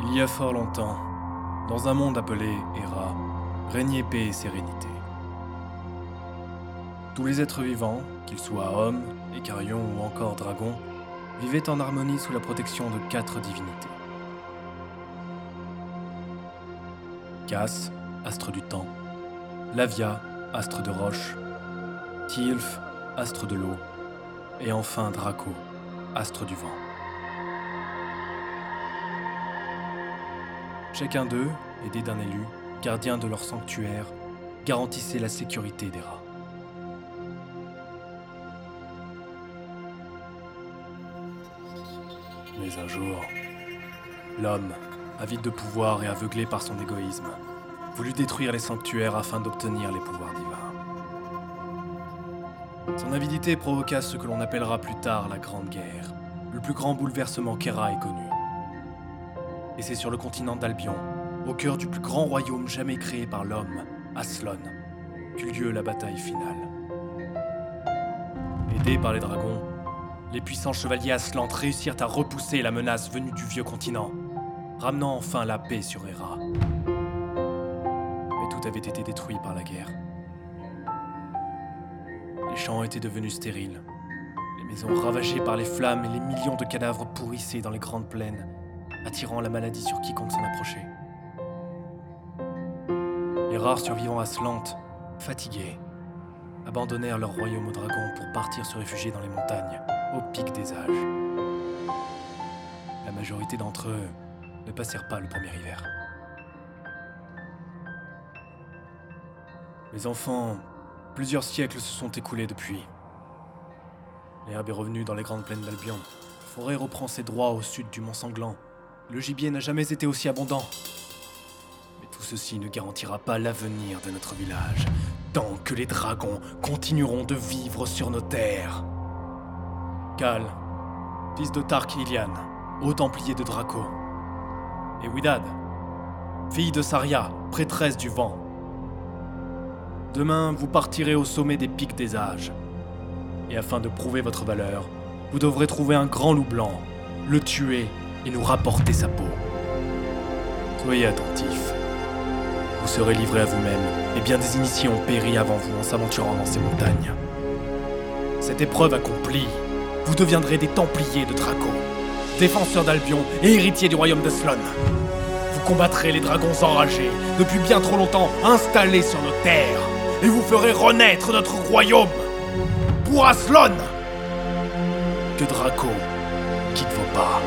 Il y a fort longtemps, dans un monde appelé Hera, régnait paix et sérénité. Tous les êtres vivants, qu'ils soient hommes, écarions ou encore dragons, vivaient en harmonie sous la protection de quatre divinités. Cass, astre du temps, Lavia, astre de roche, Tilf, astre de l'eau, et enfin Draco, astre du vent. Chacun d'eux, aidé d'un élu, gardien de leur sanctuaire, garantissait la sécurité des rats. Mais un jour, l'homme, avide de pouvoir et aveuglé par son égoïsme, voulut détruire les sanctuaires afin d'obtenir les pouvoirs divins. Son avidité provoqua ce que l'on appellera plus tard la Grande Guerre, le plus grand bouleversement qu'Hera ait connu. Et c'est sur le continent d'Albion, au cœur du plus grand royaume jamais créé par l'homme, Aslon, qu'eut lieu la bataille finale. Aidés par les dragons, les puissants chevaliers Aslantes réussirent à repousser la menace venue du vieux continent, ramenant enfin la paix sur Hera. Mais tout avait été détruit par la guerre. Les champs étaient devenus stériles, les maisons ravagées par les flammes et les millions de cadavres pourrissaient dans les grandes plaines, attirant la maladie sur quiconque s'en approchait. Les rares survivants Aslantes, fatigués, abandonnèrent leur royaume aux dragons pour partir se réfugier dans les montagnes, au pic des âges. La majorité d'entre eux ne passèrent pas le premier hiver. Les enfants, plusieurs siècles se sont écoulés depuis. L'herbe est revenue dans les grandes plaines d'Albion. La forêt reprend ses droits au sud du Mont Sanglant. Le gibier n'a jamais été aussi abondant. Mais tout ceci ne garantira pas l'avenir de notre village, tant que les dragons continueront de vivre sur nos terres. Cal, fils de Tark Ilian, haut templier de Draco, et Widad, fille de Saria, prêtresse du vent. Demain, vous partirez au sommet des pics des âges. Et afin de prouver votre valeur, vous devrez trouver un grand loup blanc, le tuer et nous rapporter sa peau. Soyez attentifs. Vous serez livrés à vous-même, et bien des initiés ont péri avant vous en s'aventurant dans ces montagnes. Cette épreuve accomplie, vous deviendrez des Templiers de Draco, défenseurs d'Albion et héritiers du royaume d'Aslon. Vous combattrez les dragons enragés, depuis bien trop longtemps installés sur nos terres, et vous ferez renaître notre royaume pour Aslon. Que Draco quitte vos pas.